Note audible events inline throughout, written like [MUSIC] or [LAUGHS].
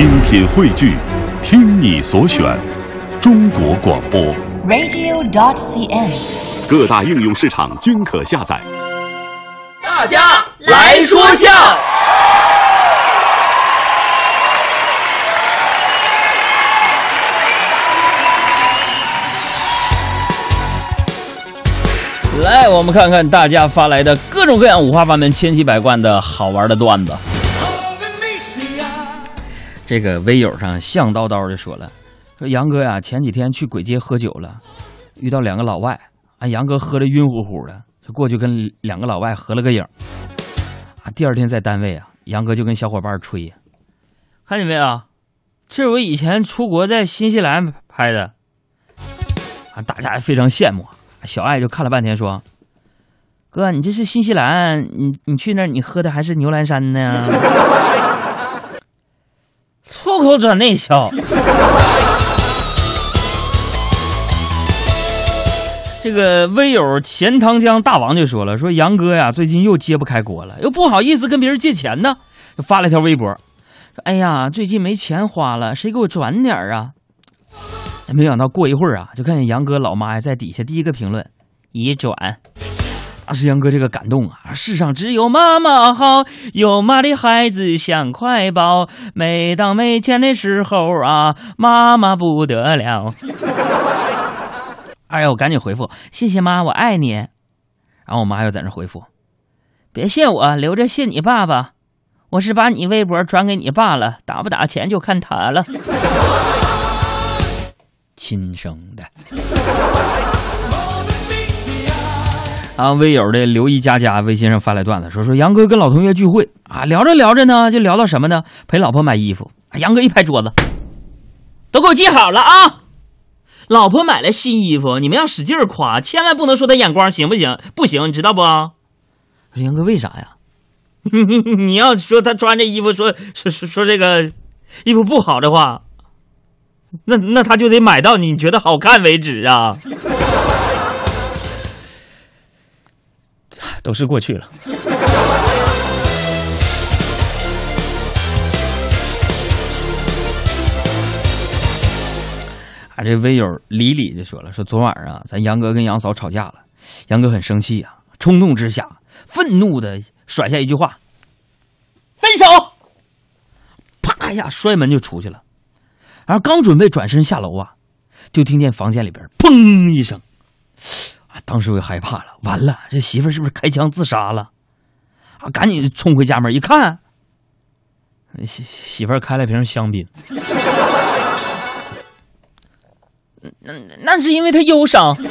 精品汇聚，听你所选，中国广播。radio.dot.cn，。各大应用市场均可下载。大家来说笑。来，我们看看大家发来的各种各样、五花八门、千奇百怪的好玩的段子。这个微友上向叨叨的说了，说杨哥呀，前几天去簋街喝酒了，遇到两个老外，啊，杨哥喝的晕乎乎的，就过去跟两个老外合了个影。啊，第二天在单位啊，杨哥就跟小伙伴吹，看见没有，这是我以前出国在新西兰拍的。啊，大家非常羡慕。小爱就看了半天，说：“哥，你这是新西兰，你你去那儿，你喝的还是牛栏山呢？” [LAUGHS] 脱口转内销。[LAUGHS] 这个微友钱塘江大王就说了：“说杨哥呀，最近又揭不开锅了，又不好意思跟别人借钱呢，就发了一条微博，说：‘哎呀，最近没钱花了，谁给我转点啊？’”没想到过一会儿啊，就看见杨哥老妈呀在底下第一个评论，已转。当时杨哥这个感动啊，世上只有妈妈好，有妈的孩子像块宝。每当没钱的时候啊，妈妈不得了。[LAUGHS] 哎呀，我赶紧回复，谢谢妈，我爱你。然后我妈又在那回复，别谢我，留着谢你爸爸。我是把你微博转给你爸了，打不打钱就看他了。[LAUGHS] 亲生的。啊，微友的刘一佳佳微信上发来段子，说说杨哥跟老同学聚会啊，聊着聊着呢，就聊到什么呢？陪老婆买衣服。啊、杨哥一拍桌子，都给我记好了啊！老婆买了新衣服，你们要使劲夸，千万不能说她眼光，行不行？不行，你知道不？我说杨哥为啥呀？[LAUGHS] 你要说他穿这衣服说说说说这个衣服不好的话。那那他就得买到你觉得好看为止啊！都是过去了。啊，这微友李李就说了，说昨晚上啊，咱杨哥跟杨嫂吵架了，杨哥很生气啊，冲动之下，愤怒的甩下一句话：“分手！”啪一下摔门就出去了。然后刚准备转身下楼啊，就听见房间里边砰一声，当时我就害怕了，完了，这媳妇是不是开枪自杀了？啊！赶紧冲回家门一看，媳媳妇开了瓶香槟，[LAUGHS] 那那是因为她忧伤。[LAUGHS]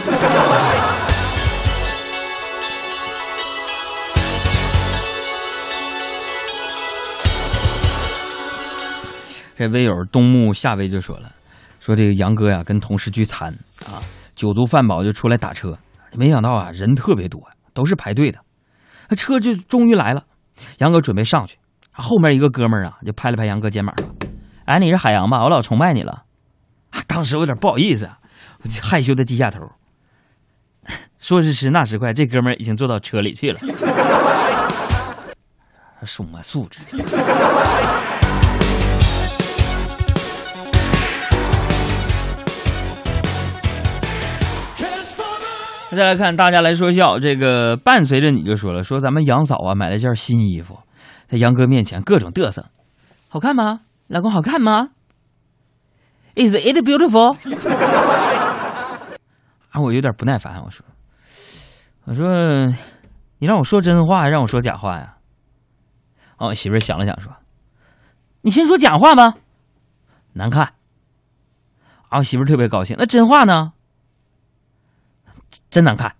这微友东木夏威就说了，说这个杨哥呀跟同事聚餐啊，酒足饭饱就出来打车，没想到啊人特别多，都是排队的，那车就终于来了，杨哥准备上去，后面一个哥们儿啊就拍了拍杨哥肩膀说：“哎，你是海洋吧？我老崇拜你了。”，当时我有点不好意思，我就害羞的低下头。[LAUGHS] 说时迟那时快，这哥们儿已经坐到车里去了，[LAUGHS] 什么素质？再来看，大家来说笑。这个伴随着你就说了，说咱们杨嫂啊买了件新衣服，在杨哥面前各种嘚瑟，好看吗？老公好看吗？Is it beautiful？[LAUGHS] 啊，我有点不耐烦，我说，我说，你让我说真话，还让我说假话呀？哦，我媳妇想了想说，你先说假话吧，难看。啊，我媳妇特别高兴，那真话呢？真难看。